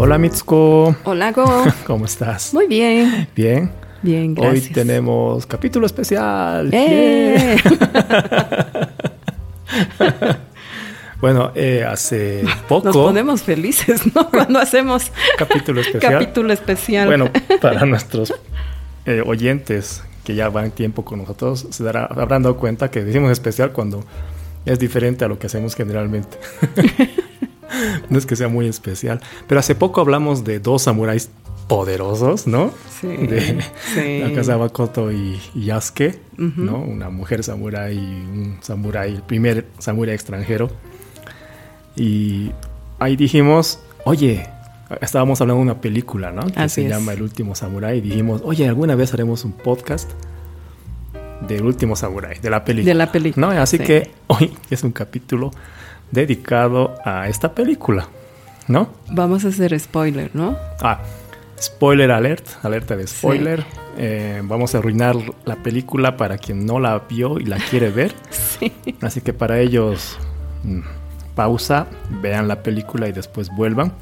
Hola Mitsuko. Hola Go. ¿Cómo estás? Muy bien. Bien. Bien, gracias. Hoy tenemos capítulo especial. ¡Eh! bueno, eh, hace poco. Nos ponemos felices, ¿no? Cuando hacemos capítulo especial. capítulo especial. Bueno, para nuestros eh, oyentes que ya van tiempo con nosotros, se dará, habrán dado cuenta que decimos especial cuando es diferente a lo que hacemos generalmente. no es que sea muy especial. Pero hace poco hablamos de dos samuráis poderosos, ¿no? Sí. De sí. Nakazawa Koto y, y. ¿no? Una mujer samurái y un samurái, el primer samurái extranjero. Y ahí dijimos, oye, estábamos hablando de una película, ¿no? Que Así se es. llama El último samurái. Y dijimos, oye, alguna vez haremos un podcast del último samurái, de la película. De la película, ¿no? Así sí. que hoy es un capítulo dedicado a esta película, ¿no? Vamos a hacer spoiler, ¿no? Ah, spoiler alert, alerta de spoiler. Eh, vamos a arruinar la película para quien no la vio y la quiere ver. Sí. Así que para ellos, mm, pausa, vean la película y después vuelvan.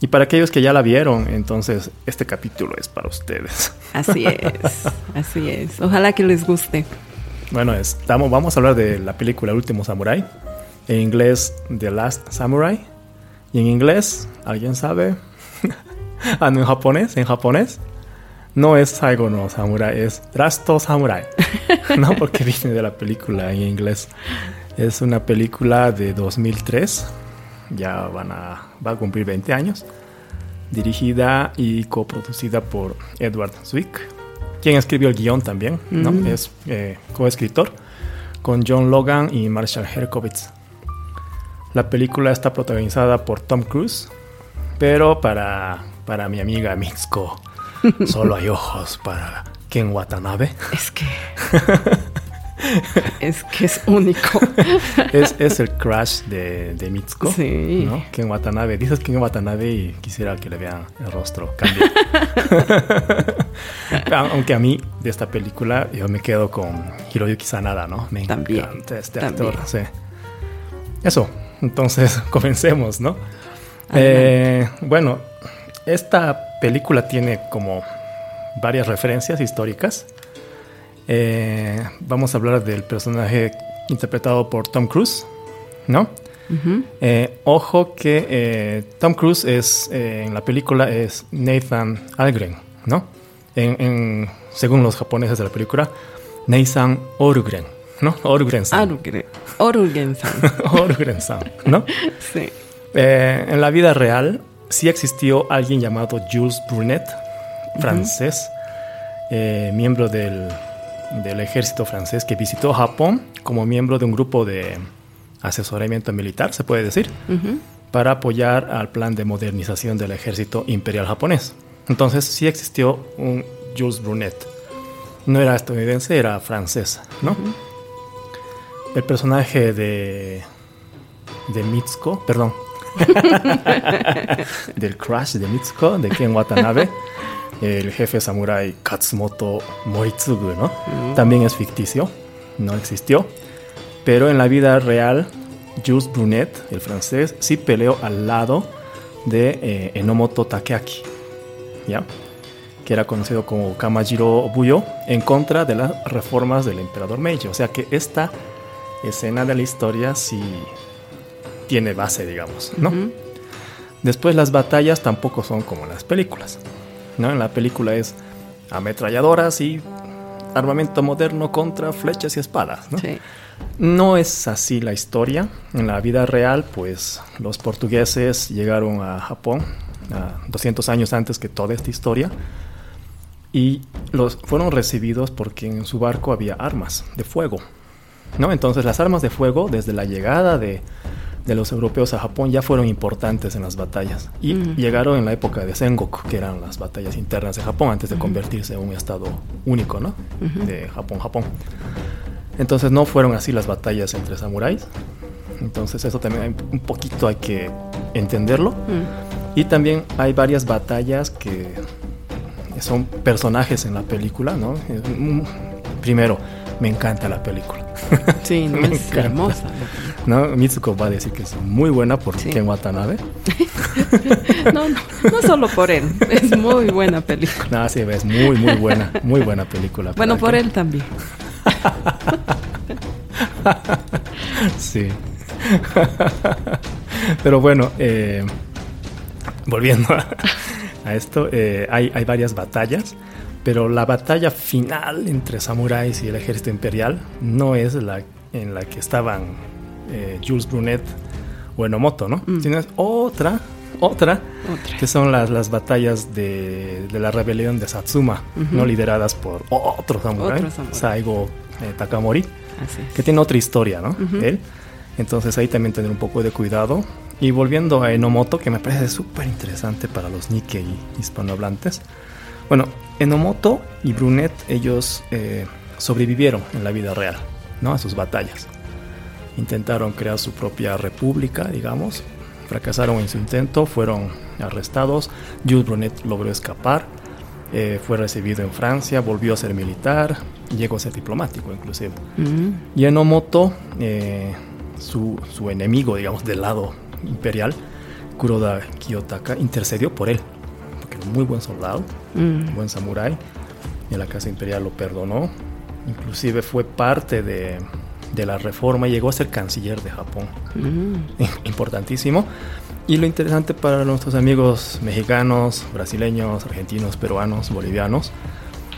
Y para aquellos que ya la vieron, entonces este capítulo es para ustedes. Así es. Así es. Ojalá que les guste. Bueno, estamos, vamos a hablar de la película El último Samurai. En inglés, The Last Samurai. Y en inglés, ¿alguien sabe? ah, no, en japonés, en japonés. No es Saigo no Samurai, es Rasto Samurai. no, porque viene de la película en inglés. Es una película de 2003. Ya van a, va a cumplir 20 años. Dirigida y coproducida por Edward Zwick, quien escribió el guion también, ¿no? Mm. Es eh, coescritor con John Logan y Marshall Herkovitz. La película está protagonizada por Tom Cruise, pero para, para mi amiga Mitsuko, solo hay ojos para Ken Watanabe. Es que. es que es único. Es, es el crush de, de Mitsuko. Sí. ¿no? Ken Watanabe. Dices Ken Watanabe y quisiera que le vean el rostro. Cambia. Aunque a mí, de esta película, yo me quedo con Hiroyuki Sanada, ¿no? Me También, encanta este actor. Sí. Eso. Entonces, comencemos, ¿no? Eh, bueno, esta película tiene como varias referencias históricas. Eh, vamos a hablar del personaje interpretado por Tom Cruise, ¿no? Eh, ojo que eh, Tom Cruise es en la película es Nathan Algren, ¿no? En, en- según los japoneses de la película, Nathan Orgren, ¿no? Orgren-san. Orugen-san. Orgren-san, ¿no? Sí. En la vida real sí existió alguien llamado Jules Brunet, francés, miembro del, del ejército francés que visitó Japón como miembro de un grupo de asesoramiento militar, se puede decir, para apoyar al plan de modernización del ejército imperial japonés. Entonces sí existió un Jules Brunet. No era estadounidense, era francés, ¿no? El personaje de de Mitsuko, perdón, del crash de Mitsuko, de Ken Watanabe, el jefe samurái Katsumoto Moritsugu, ¿no? También es ficticio, no existió, pero en la vida real, Jules Brunet, el francés, sí peleó al lado de eh, Enomoto Takeaki, ¿ya? que era conocido como Kamajiro Buyo, en contra de las reformas del emperador Meiji. O sea que esta escena de la historia sí tiene base, digamos, ¿no? Después las batallas tampoco son como las películas, ¿no? En la película es ametralladoras y armamento moderno contra flechas y espadas, ¿no? Sí. No es así la historia. En la vida real, pues los portugueses llegaron a Japón a 200 años antes que toda esta historia y los fueron recibidos porque en su barco había armas de fuego. ¿no? Entonces las armas de fuego desde la llegada de, de los europeos a Japón ya fueron importantes en las batallas y llegaron en la época de Sengoku, que eran las batallas internas de Japón antes de convertirse en un estado único, ¿no? De Japón-Japón. Entonces no fueron así las batallas entre samuráis. Entonces eso también hay- un poquito hay que entenderlo. Y también hay varias batallas que son personajes en la película, ¿no? Eh, mm, Primero, me encanta la película. Sí, no es encanta. hermosa. ¿no? Mitsuko va a decir que es muy buena por Sí. Ken Watanabe. No, no, no solo por él, es muy buena película. No, sí, es muy, muy buena, muy buena película. Bueno, ¿para por él también. Sí. Pero bueno, eh, volviendo a, a esto, eh, hay, hay varias batallas, pero la batalla final entre samuráis y el ejército imperial no es la en la que estaban eh, Jules Brunet o Enomoto, ¿no? Mm. Sino es otra, otra, Otra. que son las, las batallas de, de la rebelión de Satsuma, Ujú. ¿no? Lideradas por otro samurái. Saigo eh, Takamori Así es. que tiene otra historia, ¿no? Ujú. Él. Entonces ahí también tener un poco de cuidado. Y volviendo a Enomoto, que me parece súper interesante para los Nikkei hispanohablantes. Bueno, Enomoto y Brunet, ellos eh, sobrevivieron en la vida real, ¿no? A sus batallas. Intentaron crear su propia república, digamos. Fracasaron en su intento, fueron arrestados. Jules Brunet logró escapar. eh, fue recibido en Francia, volvió a ser militar, llegó a ser diplomático inclusive. Mm, Y Enomoto, eh, su, su enemigo, digamos, del lado imperial, Kuroda Kiyotaka, intercedió por él, un muy buen soldado, mm, un buen samurái, y la Casa Imperial lo perdonó. Inclusive fue parte de, de la reforma y llegó a ser canciller de Japón. mm. Importantísimo. Y lo interesante para nuestros amigos mexicanos, brasileños, argentinos, peruanos, bolivianos,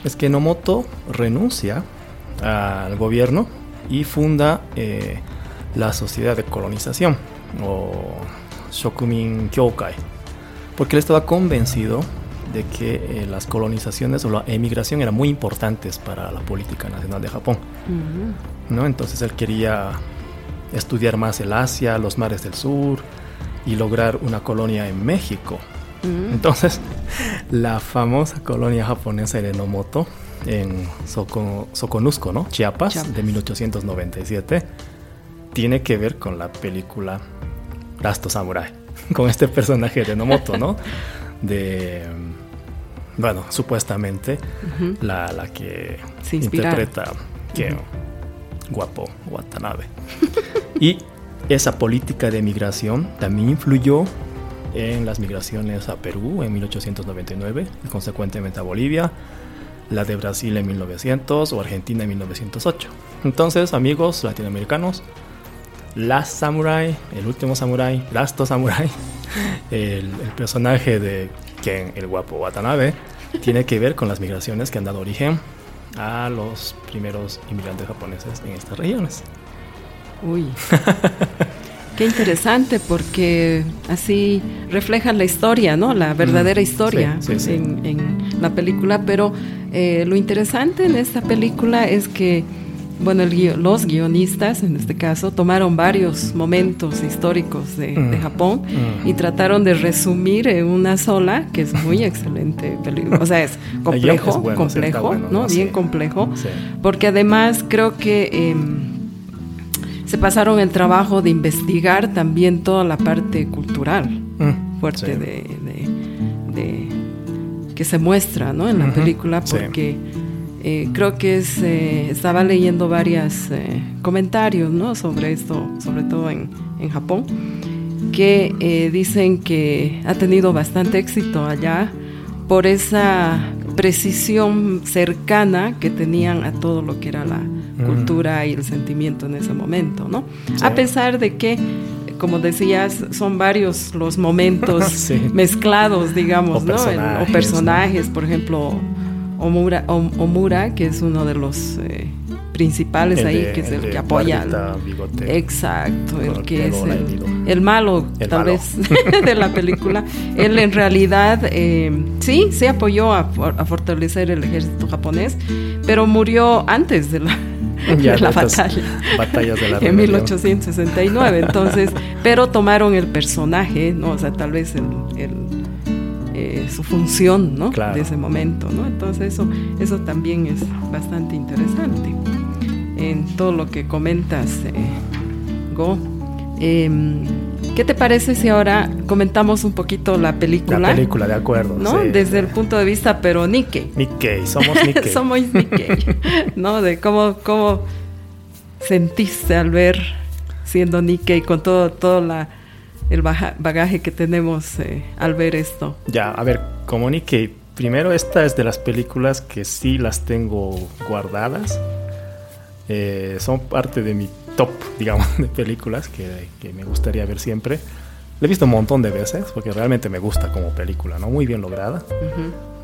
es que Enomoto renuncia al gobierno y funda eh, la Sociedad de Colonización o Shokumin Kyokai, porque él estaba convencido de que eh, las colonizaciones o la emigración eran muy importantes para la política nacional de Japón. Mm, ¿no? Entonces él quería estudiar más el Asia, los mares del sur y lograr una colonia en México. mm. Entonces, la famosa colonia japonesa de Enomoto en Soconusco, ¿no? Chiapas, Chiapas. de 1897, tiene que ver con la película Rasto Samurai, con este personaje de Enomoto, ¿no? De, bueno, supuestamente Ujú. la, la que Se interpreta que Ujú. guapo Watanabe. y esa política de migración también influyó en las migraciones a Perú en 1899 y consecuentemente a Bolivia, la de Brasil en 1900 o Argentina en 1908. Entonces, amigos latinoamericanos, Last Samurai, el último samurai, Last Samurai, el, el personaje de Ken, el guapo Watanabe, tiene que ver con las migraciones que han dado origen a los primeros inmigrantes japoneses en estas regiones. Uy. Qué interesante porque así refleja la historia, ¿no? La verdadera Mm, historia sí, sí, sí. En, en la película. Pero eh, lo interesante en esta película es que, bueno, el guio- los guionistas, en este caso, tomaron varios momentos históricos de, de Mm, Japón mm. y trataron de resumir en una sola, que es muy excelente película. O sea, es complejo, es bueno, sí, está complejo, bueno, ¿no? Bien complejo. Sí. Porque además creo que em, se pasaron el trabajo de investigar también toda la parte cultural Mm, fuerte de, de- de- que se muestra ¿no? en la película porque eh, creo que es, eh, estaba leyendo varios comentarios ¿no? sobre esto, sobre todo en, en Japón, que eh, dicen que ha tenido bastante éxito allá por esa precisión cercana que tenían a todo lo que era la cultura y el sentimiento en ese momento, ¿no? Sí. A pesar de que, como decías, son varios los momentos Sí. mezclados, digamos, O ¿no? Personajes, o personajes, por ejemplo, Omura, Om- Omura, que es uno de los eh, principales El ahí, de- que es el que apoya. barbita, bigote. Exacto, el que es el, el malo, tal malo. vez, de la película. Él en realidad eh, sí, se apoyó a, a fortalecer el ejército japonés, pero murió antes de la, Ya de la batalla. batallas de la en rebelión. 1869, entonces, pero tomaron el personaje, ¿no? O sea, tal vez el, su función, ¿no? Claro. De ese momento, ¿no? Entonces eso, eso también es bastante interesante en todo lo que comentas, eh, Go. Em, ¿Qué te parece si ahora comentamos un poquito la película? La película, de acuerdo. ¿no? sí. Desde el punto de vista peronique. Nikkei, somos Nikkei. Somos Nikkei, ¿no? De cómo, cómo sentiste al ver siendo Nikkei, con todo, todo la, el bagaje que tenemos eh, al ver esto. Ya, a ver, como Nikkei, primero esta es de las películas que sí las tengo guardadas. Eh, son parte de mi top, digamos, de películas que, que me gustaría ver siempre. La he visto un montón de veces porque realmente me gusta como película, ¿no? Muy bien lograda.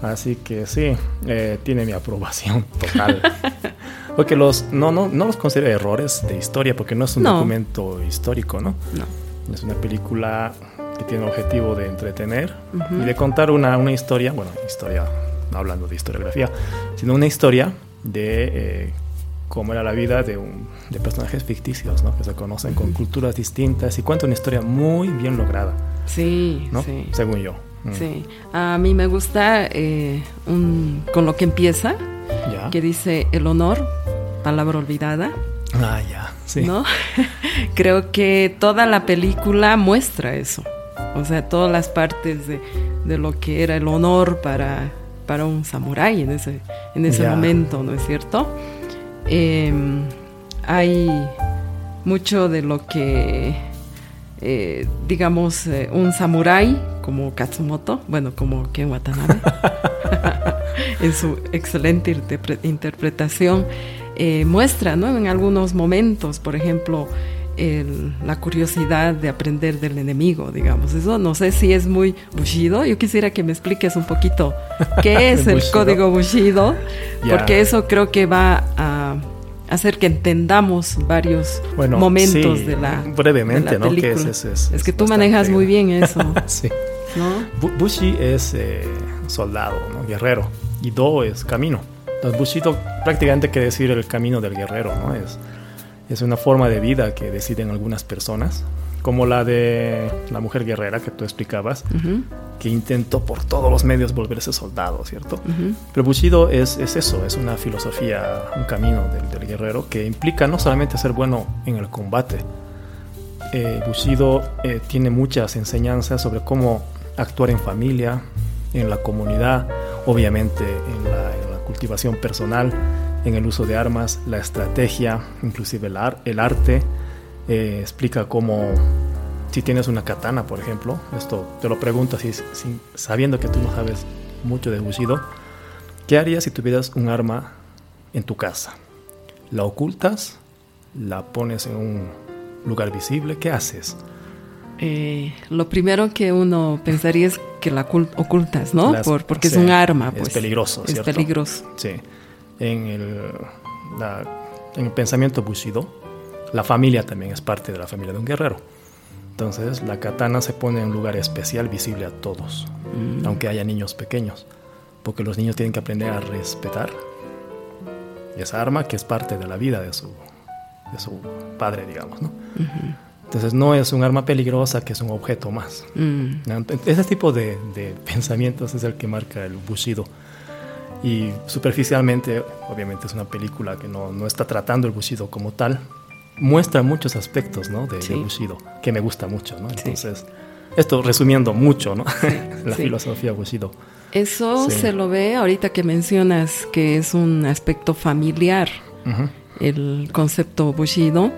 Así que sí, eh, tiene mi aprobación total. porque los, no, no, no los considero errores de historia porque no es un documento histórico, ¿no? No. Es una película que tiene el objetivo de entretener y de contar una, una, historia, bueno, historia, no hablando de historiografía, sino una historia de eh, cómo era la vida de, un, de personajes ficticios, ¿no? Que se conocen con culturas distintas y cuenta una historia muy bien lograda. Sí, sí. Según yo. Mm. Sí. A mí me gusta eh, un, con lo que empieza, que dice el honor, palabra olvidada. Ah, ya, sí. ¿No? Creo que toda la película muestra eso. O sea, todas las partes de, de lo que era el honor para, para un samurái en ese, en ese momento, ¿no es cierto? Eh, hay mucho de lo que, eh, digamos, eh, un samurái como Katsumoto, bueno, como Ken Watanabe, en su excelente interpretación, eh, muestra, ¿no? En algunos momentos, por ejemplo, la curiosidad de aprender del enemigo, digamos. Eso no sé si es muy Bushido. Yo quisiera que me expliques un poquito qué es el código Bushido, porque eso creo que va a hacer que entendamos varios momentos de la brevemente, ¿no? Que es, que tú manejas muy bien eso. sí. Bushi es eh, soldado, ¿no? guerrero, y Do es camino. Entonces, Bushido prácticamente quiere decir el camino del guerrero, ¿no? Es, es una forma de vida que deciden algunas personas, como la de la mujer guerrera que tú explicabas, que intentó por todos los medios volverse soldado, ¿cierto? Pero Bushido es, es, eso, es una filosofía, un camino del, guerrero que implica no solamente ser bueno en el combate, eh, Bushido eh, tiene muchas enseñanzas sobre cómo actuar en familia, en la comunidad, obviamente en la, en cultivación personal, en el uso de armas, la estrategia, inclusive el, arte. Eh, explica cómo, si tienes una katana, por ejemplo, esto te lo pregunto así, sabiendo que tú no sabes mucho de Bushido, ¿qué harías si tuvieras un arma en tu casa? ¿La ocultas? ¿La pones en un lugar visible? ¿Qué haces? Eh, lo primero que uno pensaría es que la ocultas, ¿no? Por, porque es un arma. Pues. Es peligroso, ¿cierto? Es peligroso. Sí en el, en el pensamiento Bushido, la familia también es parte de la familia de un guerrero. Entonces la katana se pone en un lugar especial, visible a todos, mm. aunque haya niños pequeños, porque los niños tienen que aprender a respetar esa arma que es parte de la vida de su, de su padre, digamos. ¿no? Entonces no es un arma peligrosa que es un objeto más. Mm. Ese tipo de, de, pensamientos es el que marca el Bushido. Y superficialmente, obviamente es una película que no, no está tratando el Bushido como tal, muestra muchos aspectos ¿no? de, Bushido que me gusta mucho. ¿no? Entonces, esto resumiendo mucho ¿no? la filosofía Bushido. Eso se lo ve ahorita que mencionas que es un aspecto familiar, el concepto Bushido.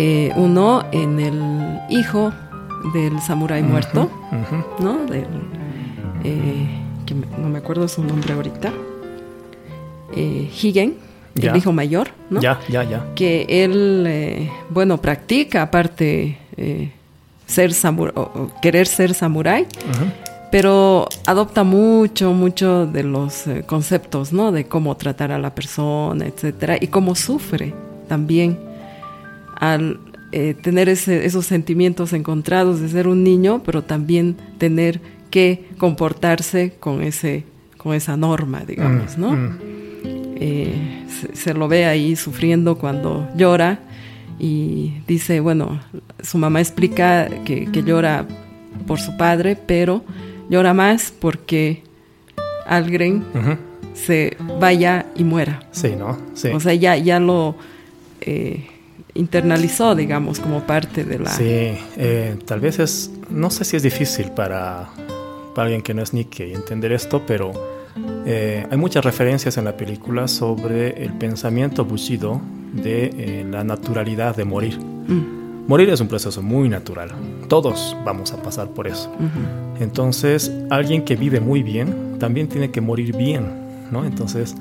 Eh, uno en el hijo del samurái muerto, ¿no? Del, eh, no me acuerdo su nombre ahorita, eh, Higen, el hijo mayor, ¿no? Ya, ya, ya. Que él, eh, bueno, practica aparte ser o, querer ser samurái, pero adopta mucho, mucho de los conceptos, ¿no? De cómo tratar a la persona, etcétera, y cómo sufre también al tener esos sentimientos encontrados de ser un niño, pero también tener que comportarse con, ese, con esa norma, digamos, mm, ¿no? Mm. Eh, se, lo ve ahí sufriendo cuando llora y dice, bueno, su mamá explica que, llora por su padre, pero llora más porque alguien se vaya y muera. Sí, ¿no? Sí. O sea, ya, ya lo eh, internalizó, digamos, como parte de la... Sí, eh, tal vez es, no sé si es difícil para para alguien que no es Nikkei entender esto, pero eh, hay muchas referencias en la película sobre el pensamiento Bushido de eh, la naturalidad de morir. Mm. Morir es un proceso muy natural. Todos vamos a pasar por eso. Entonces, alguien que vive muy bien también tiene que morir bien, ¿no? Entonces,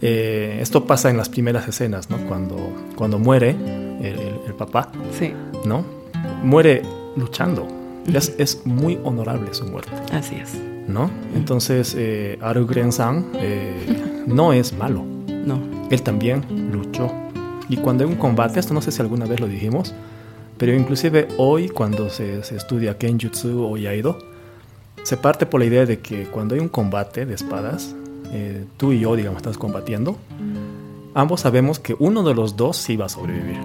eh, esto pasa en las primeras escenas, ¿no? Cuando, cuando muere el, papá, sí. ¿no? Muere luchando. es, es, muy honorable su muerte. Así es. ¿No? Entonces, eh, Arugren-san eh, no es malo. No. Él también luchó. Y cuando hay un combate, esto no sé si alguna vez lo dijimos, pero inclusive hoy cuando se, se estudia Kenjutsu o Yaido, se parte por la idea de que cuando hay un combate de espadas, eh, tú y yo, digamos, estás combatiendo, ambos sabemos que uno de los dos sí va a sobrevivir,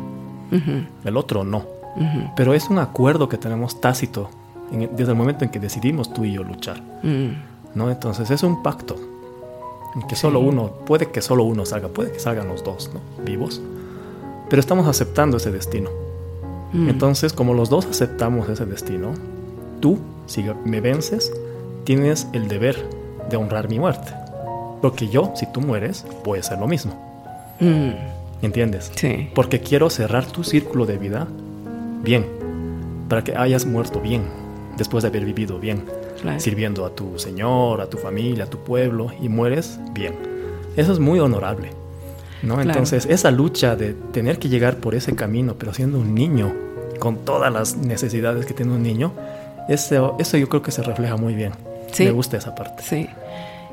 el otro no. Pero es un acuerdo que tenemos tácito desde el momento en que decidimos tú y yo luchar. Mm. ¿no? Entonces es un pacto en que solo uno, puede que solo uno salga, puede que salgan los dos ¿no? vivos, pero estamos aceptando ese destino. Mm. Entonces, como los dos aceptamos ese destino, tú, si me vences, tienes el deber de honrar mi muerte. Porque yo, si tú mueres, puede ser lo mismo. Mm. ¿Entiendes? Sí. Porque quiero cerrar tu círculo de vida bien, para que hayas muerto bien, después de haber vivido bien, Claro. sirviendo a tu Señor, a tu familia, a tu pueblo, y mueres bien. Eso es muy honorable. ¿no? Claro. Entonces, esa lucha de tener que llegar por ese camino, pero siendo un niño, con todas las necesidades que tiene un niño, eso, eso yo creo que se refleja muy bien. Sí. Me gusta esa parte. Sí.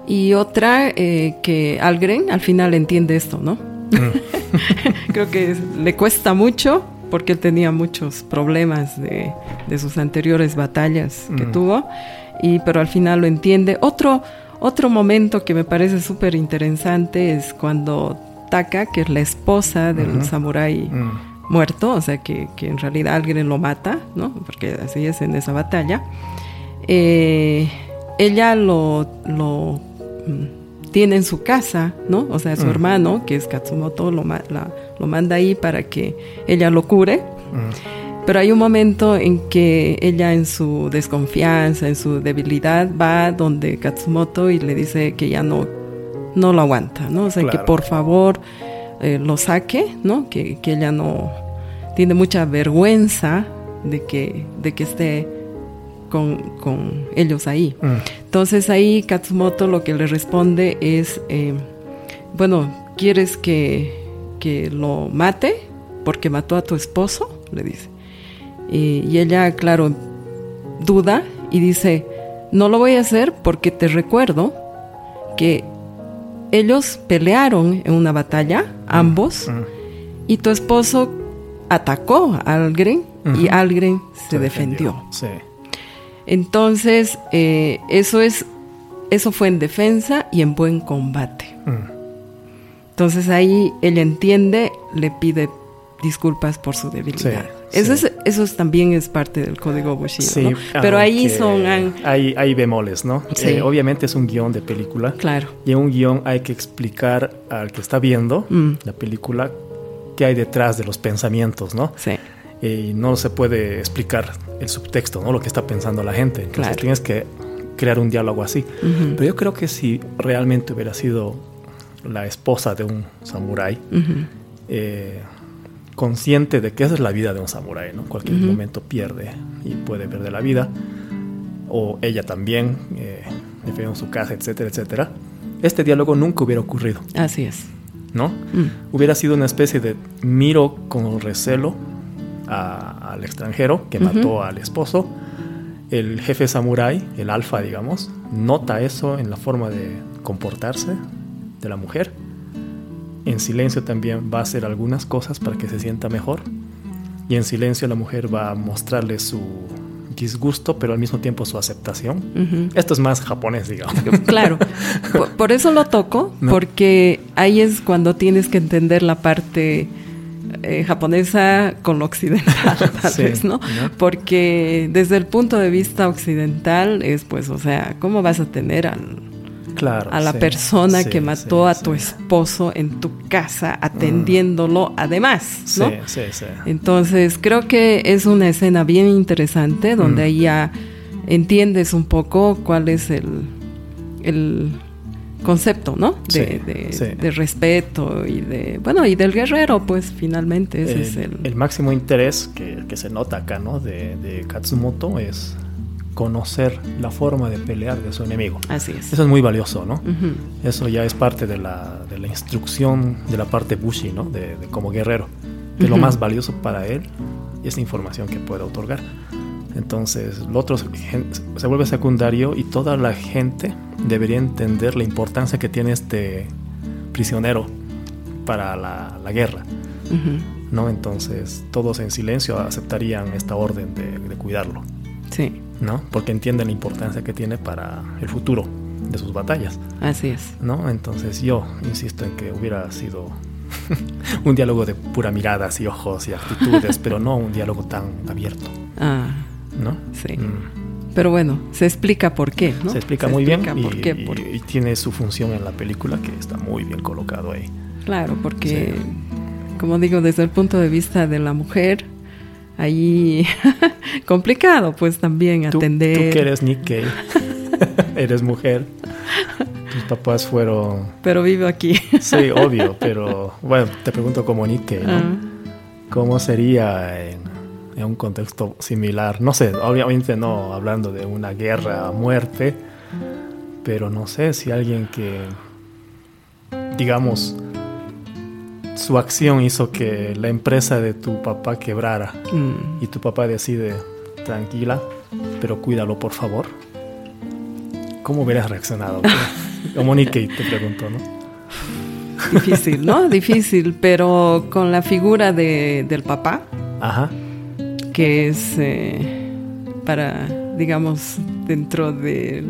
Y otra eh, que Algren al final entiende esto, ¿no? Creo que le cuesta mucho porque él tenía muchos problemas de, de sus anteriores batallas que Mm. tuvo, y, pero al final lo entiende. Otro, otro momento que me parece súper interesante es cuando Taka, que es la esposa del Ujú. samurái Mm, muerto, o sea que, que en realidad alguien lo mata, ¿no? Porque así es en esa batalla. Eh, ella lo, lo mm, tiene en su casa, ¿no? O sea, su hermano, que es Katsumoto, lo, ma- la- lo manda ahí para que ella lo cure. Pero hay un momento en que ella en su desconfianza, en su debilidad, va donde Katsumoto y le dice que ya no, no lo aguanta, ¿no? O sea, que por favor eh, lo saque, ¿no? Que, que ella no tiene mucha vergüenza de que, de que esté con, con ellos ahí. mm. Entonces ahí Katsumoto lo que le responde es, eh, bueno, ¿quieres que, que lo mate porque mató a tu esposo? Le dice. Y, y ella, claro, duda y dice, no lo voy a hacer porque te recuerdo que ellos pelearon en una batalla, ambos, Mm. y tu esposo atacó a Algren y. Algren se, defendió. Sí. Entonces, eh, eso es, eso fue en defensa y en buen combate. Mm. Entonces ahí ella entiende, le pide disculpas por su debilidad. Sí, eso, sí. Es, eso es- también es parte del código Bushido, Sí, ¿no? Pero ahí son, Hay, hay bemoles, ¿no? Sí. Eh, obviamente es un guion de película. claro, Y en un guion hay que explicar al que está viendo Mm. la película qué hay detrás de los pensamientos, ¿no? sí, Y no se puede explicar el subtexto, ¿no? Lo que está pensando la gente. Entonces Claro. tienes que crear un diálogo así. Ujú. Pero yo creo que si realmente hubiera sido la esposa de un samurái, Ujú. eh, consciente de que esa es la vida de un samurái, ¿no? Cualquier Ujú. momento pierde y puede perder la vida, o ella también, eh, defendiendo su casa, etcétera, etcétera. Este diálogo nunca hubiera ocurrido, así es. ¿no? Mm. Hubiera sido una especie de miro con recelo a- al extranjero que mató al esposo. El jefe samurái, el alfa, digamos, nota eso en la forma de comportarse de la mujer. En silencio también va a hacer algunas cosas para que se sienta mejor. Y en silencio la mujer va a mostrarle su disgusto, pero al mismo tiempo su aceptación. Esto es más japonés, digamos. Claro, por, por eso lo toco, No. porque ahí es cuando tienes que entender la parte eh, japonesa con lo occidental, tal Sí, vez, ¿no? ¿no? Porque desde el punto de vista occidental es, pues, o sea, ¿cómo vas a tener al, Claro. a la sí, persona sí, que mató a tu esposo en tu casa atendiéndolo además, ¿no? Sí, sí, sí. Entonces, creo que es una escena bien interesante donde Mm. ahí ya entiendes un poco cuál es el, el concepto, ¿no? Sí, De, de- sí. de respeto y de, bueno, y del guerrero, pues finalmente ese el, es el... el máximo interés que, que se nota acá, ¿no? De, de Katsumoto es conocer la forma de pelear de su enemigo. Así es. Eso es muy valioso, ¿no? Eso ya es parte de la, de la instrucción de la parte Bushi, ¿no? De, de como guerrero. Que lo más valioso para él es la información que puede otorgar. Entonces, lo otro se, vuelve secundario y toda la gente debería entender la importancia que tiene este prisionero para la, la guerra. ¿no? Entonces, todos en silencio aceptarían esta orden de, de cuidarlo, Sí, ¿no? Porque entienden la importancia que tiene para el futuro de sus batallas. así es. ¿no? Entonces yo insisto en que hubiera sido un diálogo de pura miradas y ojos y actitudes, pero no un diálogo tan abierto, Ah, ¿no? sí. Mm. Pero bueno, se explica por qué, ¿no? Se explica muy bien qué, por- y tiene su función en la película que está muy bien colocado ahí. Claro, porque, como digo, desde el punto de vista de la mujer, ahí complicado, pues también Tú, atender. tú que eres Nikkei, eres mujer, tus papás fueron... Pero vivo aquí. Sí, obvio, pero bueno, te pregunto como Nikkei, ¿no? Ah, ¿Cómo sería en, en un contexto similar? No sé, obviamente no hablando de una guerra a muerte, pero no sé si alguien que, digamos, su acción hizo que la empresa de tu papá quebrara mm, y tu papá decide, tranquila, pero cuídalo por favor. ¿Cómo hubieras reaccionado? Como Nikkei te pregunto, ¿no? difícil, ¿no? difícil, pero con la figura de, del papá, Ajá, que es eh, para, digamos, dentro de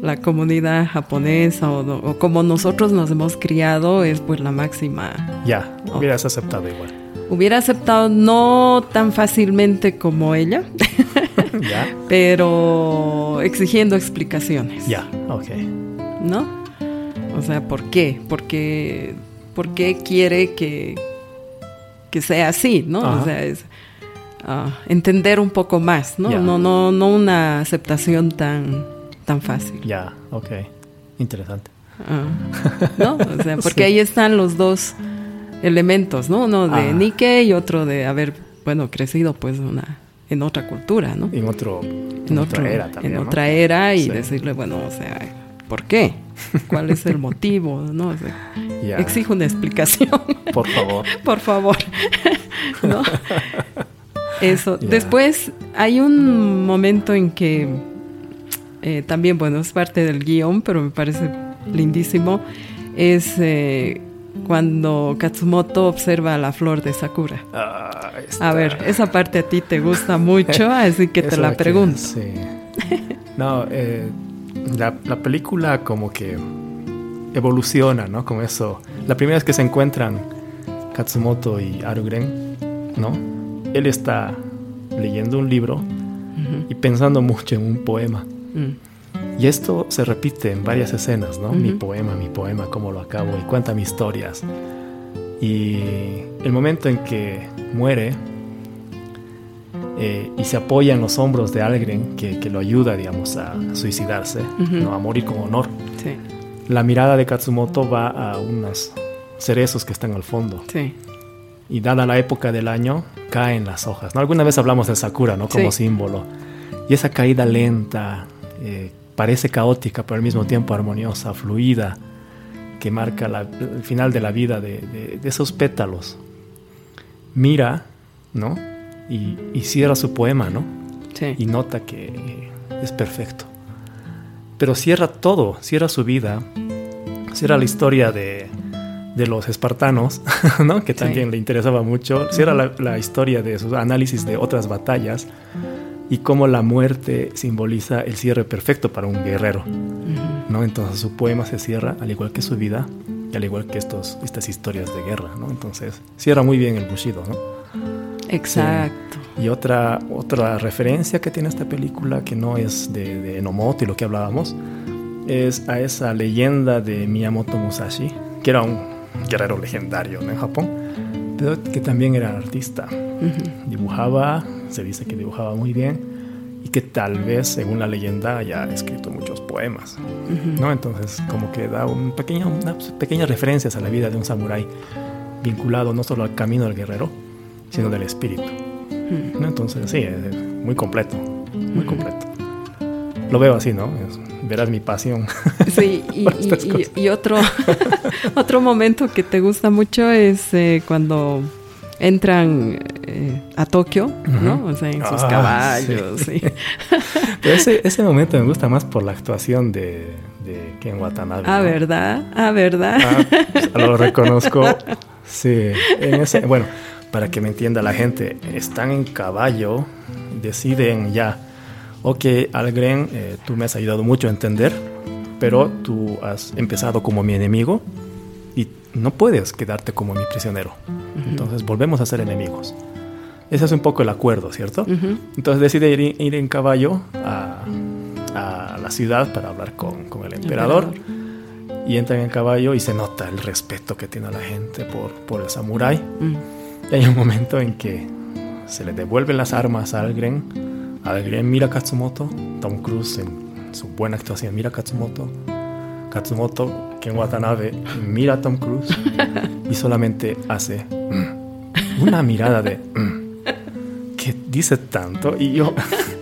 la comunidad japonesa o, o como nosotros nos hemos criado, es pues la máxima ya, hubieras aceptado igual. Hubiera aceptado no tan fácilmente como ella, pero exigiendo explicaciones, ya, ok. ¿no? O sea, ¿por qué? Porque, ¿Por qué quiere que, que sea así, ¿no? O sea, es entender un poco más, ¿no? No, no, no una aceptación tan, tan fácil. Ya, ok. Interesante. Ah, ¿no? O sea, porque Sí. ahí están los dos elementos, ¿no? Uno de Ah. Nikkei y otro de haber, bueno, crecido pues una, en otra cultura, ¿no? En, otro, En, otro- otra era también. en ¿no? otra era y Sí. decirle, bueno, o sea, ¿por qué? ¿Cuál es el motivo? ¿no? O sea, Exijo una explicación, Por favor. por favor. ¿No? Eso. Después hay un momento en que eh, también, bueno, es parte del guion, pero me parece lindísimo. Es eh, cuando Katsumoto observa la flor de Sakura. Ah, A ver, esa parte a ti te gusta mucho, así que te la que- pregunto. sí. No, eh, la, la película como que evoluciona, ¿no? Como eso. La primera vez que se encuentran Katsumoto y Arugren, ¿no? Él está leyendo un libro y pensando mucho en un poema. mm, Y esto se repite en varias escenas, ¿no? Mi poema, mi poema, cómo lo acabo y cuenta mis historias. Y el momento en que muere eh, y se apoya en los hombros de alguien que, que lo ayuda, digamos, a suicidarse. ¿no? a morir con honor, Sí, la mirada de Katsumoto va a unos cerezos que están al fondo. sí. Y dada la época del año, caen las hojas. ¿no? Alguna vez hablamos del sakura, ¿no? Como Sí. símbolo. Y esa caída lenta, eh, parece caótica, pero al mismo tiempo armoniosa, fluida, que marca la- el final de la vida de, de- de esos pétalos. Mira, ¿no? Y, y cierra su poema, ¿no? Sí. y nota que es perfecto. Pero cierra todo, cierra su vida, cierra la historia de, de los espartanos, ¿no? que también Sí. le interesaba mucho, cierra la, la historia de sus análisis de otras batallas y cómo la muerte simboliza el cierre perfecto para un guerrero. ¿no? Entonces su poema se cierra al igual que su vida y al igual que estos, estas historias de guerra. ¿no? Entonces cierra muy bien el Bushido. ¿no? Exacto. Y otra, otra referencia que tiene esta película, que no es de, de Enomoto y lo que hablábamos, es a esa leyenda de Miyamoto Musashi, que era un guerrero legendario ¿no? en Japón, pero que también era artista. Ujú. Dibujaba, se dice que dibujaba muy bien, y que tal vez, según la leyenda, haya escrito muchos poemas. ¿no? Entonces, como que da un pequeño, unas pequeñas referencias a la vida de un samurái vinculado no solo al camino del guerrero, sino del espíritu. ¿no? Entonces, sí, es muy completo, muy completo. Lo veo así, ¿no? verás mi pasión. Sí, y, otro, otro momento que te gusta mucho es eh, cuando entran eh, a Tokio, ¿no? O sea, en sus ah, caballos. Sí. ese, ese, momento me gusta más por la actuación de, de Ken Watanabe. Ah, ¿verdad? Ah, ¿verdad? Ah, lo reconozco. Sí. En ese, bueno, para que me entienda la gente, están en caballo, deciden ya ok, Algren, eh, tú me has ayudado mucho a entender, pero tú has empezado como mi enemigo y no puedes quedarte como mi prisionero. Entonces volvemos a ser enemigos. Ese es un poco el acuerdo, ¿cierto? Entonces decide ir, en caballo a, la ciudad para hablar con, el emperador. Y entra en caballo y se nota el respeto que tiene la gente por, por el samurái. Y hay un momento en que se le devuelven las armas a Algren Alegría mira Katsumoto, Tom Cruise en su buena actuación mira Katsumoto, Katsumoto Ken Watanabe mira a Tom Cruise y solamente hace mm, una mirada de mm, que dice tanto y yo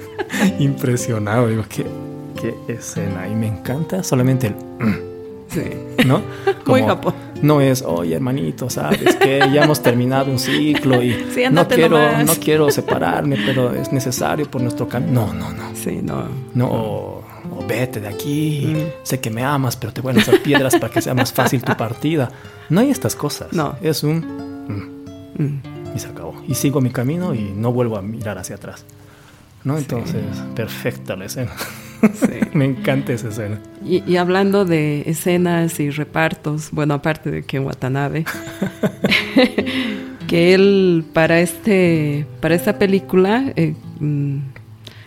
impresionado digo qué, qué escena y me encanta solamente el mm, Sí. ¿No? Muy Japón. No es, oye, hermanito, sabes que ya hemos terminado un ciclo y no, quiero, no quiero separarme, pero es necesario por nuestro camino. No, no, no. Sí, no. No, o, vete de aquí, mm. sé que me amas, pero te voy a lanzar piedras para que sea más fácil tu partida. No hay estas cosas. No. Es un... Mm, mm. Y se acabó. Y sigo mi camino y no vuelvo a mirar hacia atrás. ¿no? Entonces, perfecta la escena. Me encanta esa escena. Y, hablando de escenas y repartos, bueno, aparte de que en Watanabe, que él para este para esta película eh, mm,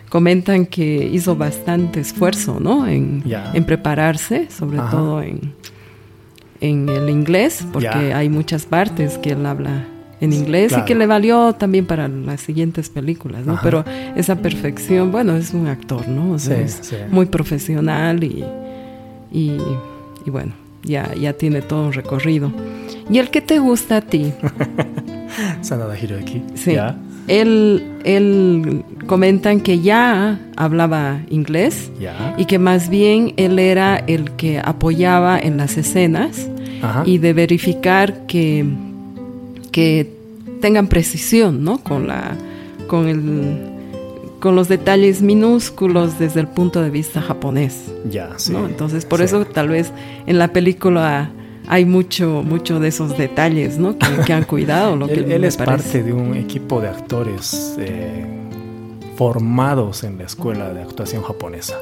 comentan que hizo bastante esfuerzo, ¿no? En, en prepararse, sobre todo en, en el inglés, porque hay muchas partes que él habla en inglés y que le valió también para las siguientes películas, ¿no? Pero esa perfección, bueno, es un actor, ¿no? O sea, es muy profesional y, y, bueno, ya, ya tiene todo un recorrido. ¿Y el que te gusta a ti? Sanada Hiroki. Sí. Él, él comentan que ya hablaba inglés y que más bien él era el que apoyaba en las escenas y de verificar que que tengan precisión, ¿no? Con la, con el, con los detalles minúsculos desde el punto de vista japonés. Ya, sí. ¿no? Entonces, por eso tal vez en la película hay mucho, mucho de esos detalles, ¿no? Que, han cuidado. Lo que él, es parte de un equipo de actores eh, formados en la escuela de actuación japonesa.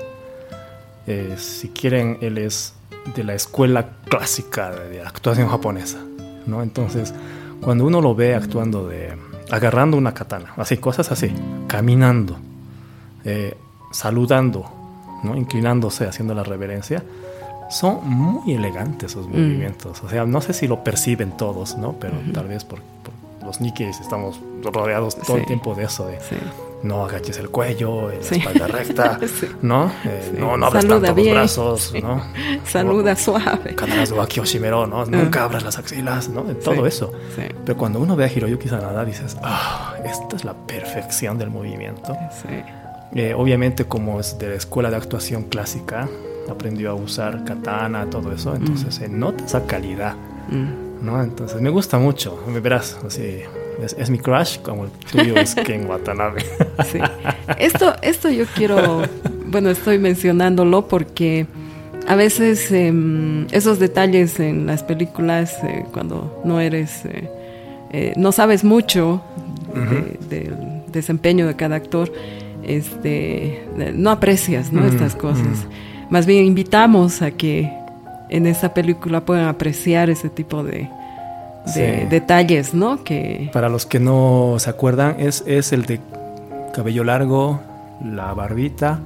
Eh, si quieren, él es de la escuela clásica de actuación japonesa, ¿no? Entonces cuando uno lo ve actuando de agarrando una katana, así cosas así, caminando, eh, saludando, ¿no? inclinándose, haciendo la reverencia, son muy elegantes esos mm. movimientos. O sea, no sé si lo perciben todos, ¿no? Pero tal vez por, los nikis estamos rodeados todo el tiempo de eso, de no agaches el cuello, la espalda recta, ¿no? Eh, no, no abras tanto los brazos, ¿no? Saluda suave. ¿no? Nunca abras las axilas, ¿no? Todo eso. Pero cuando uno ve a Hiroyuki Sanada, dices, ah, esta es la perfección del movimiento. Eh, obviamente, como es de la escuela de actuación clásica, aprendió a usar katana, todo eso, entonces mm. se nota esa calidad, mm. ¿no? Entonces me gusta mucho, me verás, así es, mi crush, como el tuyo es Ken Watanabe. Sí. Esto, esto yo quiero, bueno, estoy mencionándolo porque a veces em, esos detalles en las películas, eh, cuando no eres, eh, eh, no sabes mucho del desempeño de cada actor, este, no aprecias ¿no? estas cosas. Más bien invitamos a que en esta película puedan apreciar ese tipo de, de detalles, ¿no? Que... Para los que no se acuerdan, es, es el de cabello largo, la barbita.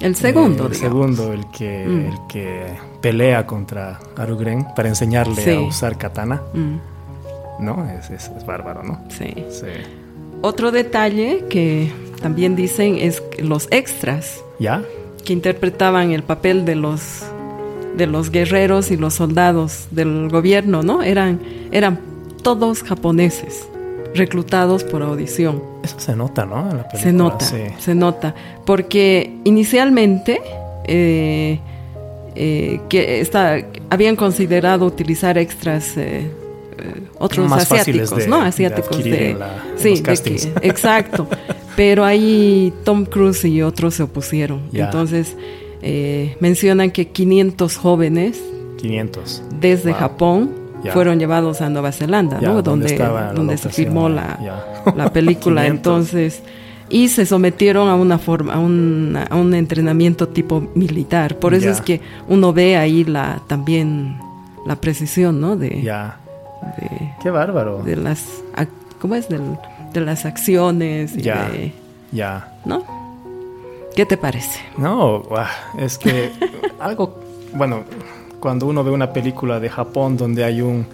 El segundo, eh, El segundo, el que, mm. el que pelea contra Arugren para enseñarle a usar katana. Mm. ¿No? Es, es, bárbaro, ¿no? Sí. sí. Otro detalle que, también dicen es que los extras ¿Ya? que interpretaban el papel de los de los guerreros y los soldados del gobierno, ¿no? Eran eran todos japoneses reclutados por audición. Eso se nota, ¿no? En la película, Se nota, sí. se nota. Porque inicialmente eh, eh, que está, habían considerado utilizar extras eh, eh, otros Más asiáticos, de- ¿no? Asiáticos de, la- sí, de que- exacto. Pero ahí Tom Cruise y otros se opusieron. Entonces eh, mencionan que 500 jóvenes 500. desde Wow. Japón Fueron llevados a Nueva Zelanda, ¿no? ¿dónde Donde, donde se filmó la, la película. 500. Entonces, y se sometieron a una forma, a un, a un entrenamiento tipo militar. Por eso es que uno ve ahí la también la precisión, ¿no? De, Ya. de, Qué bárbaro. de las ¿cómo es? Del- de las acciones y Ya. de- Ya. ¿no? ¿Qué te parece? No, es que algo, bueno, cuando uno ve una película de Japón donde hay un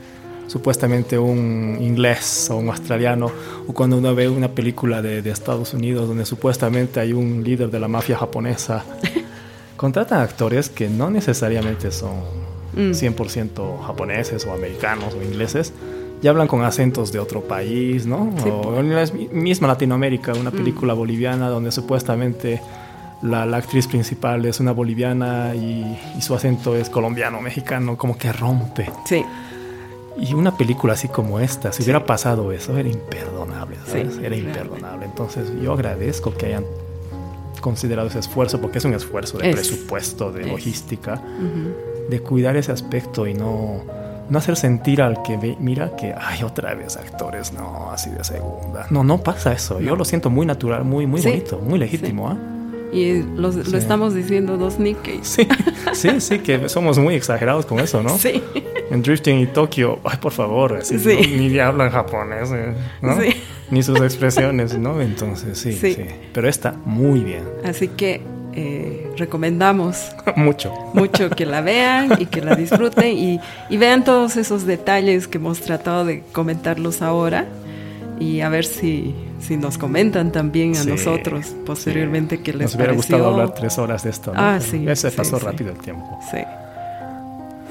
supuestamente un inglés o un australiano, o cuando uno ve una película de, de Estados Unidos donde supuestamente hay un líder de la mafia japonesa, contratan actores que no necesariamente son Mm. 100% japoneses o americanos o ingleses, y hablan con acentos de otro país, ¿no? Sí. O en la misma Latinoamérica, una Mm. película boliviana donde supuestamente la, la actriz principal es una boliviana y, y su acento es colombiano, mexicano, como que rompe. Sí, Y una película así como esta, si hubiera pasado eso, era imperdonable, ¿sabes? Sí, era imperdonable. Entonces yo agradezco que hayan considerado ese esfuerzo, porque es un esfuerzo de Es. presupuesto, de Es. logística, de cuidar ese aspecto y no, no hacer sentir al que ve, mira que hay otra vez actores, no, así de segunda. No, no pasa eso. Yo lo siento muy natural, muy, muy Sí, bonito, muy legítimo, ¿ah? Y lo, lo estamos diciendo dos Nikkei. Sí, sí, sí, que somos muy exagerados con eso, ¿no? Sí, En Drifting y Tokio, ay, por favor, así, Sí. no, ni hablan japonés, eh, ¿no? Sí. Ni sus expresiones, ¿no? Entonces, sí, sí, Sí. Pero está muy bien, así que eh, recomendamos mucho. mucho que la vean y que la disfruten y, y vean todos esos detalles que hemos tratado de comentarlos ahora y a ver si, si nos comentan también a Sí, nosotros posteriormente sí. qué les Nos hubiera pareció. gustado hablar tres horas de esto, ¿no? Ah, sí, Ya se sí, pasó rápido el tiempo. Sí.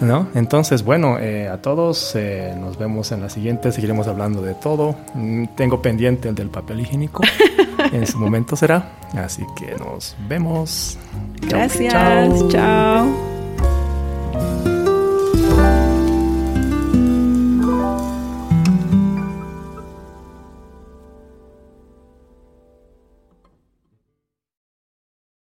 ¿No? Entonces, bueno, eh, a todos eh, nos vemos en la siguiente. Seguiremos hablando de todo. Mm, Tengo pendiente el del papel higiénico. en su momento será. Así que nos vemos. Gracias. Chao.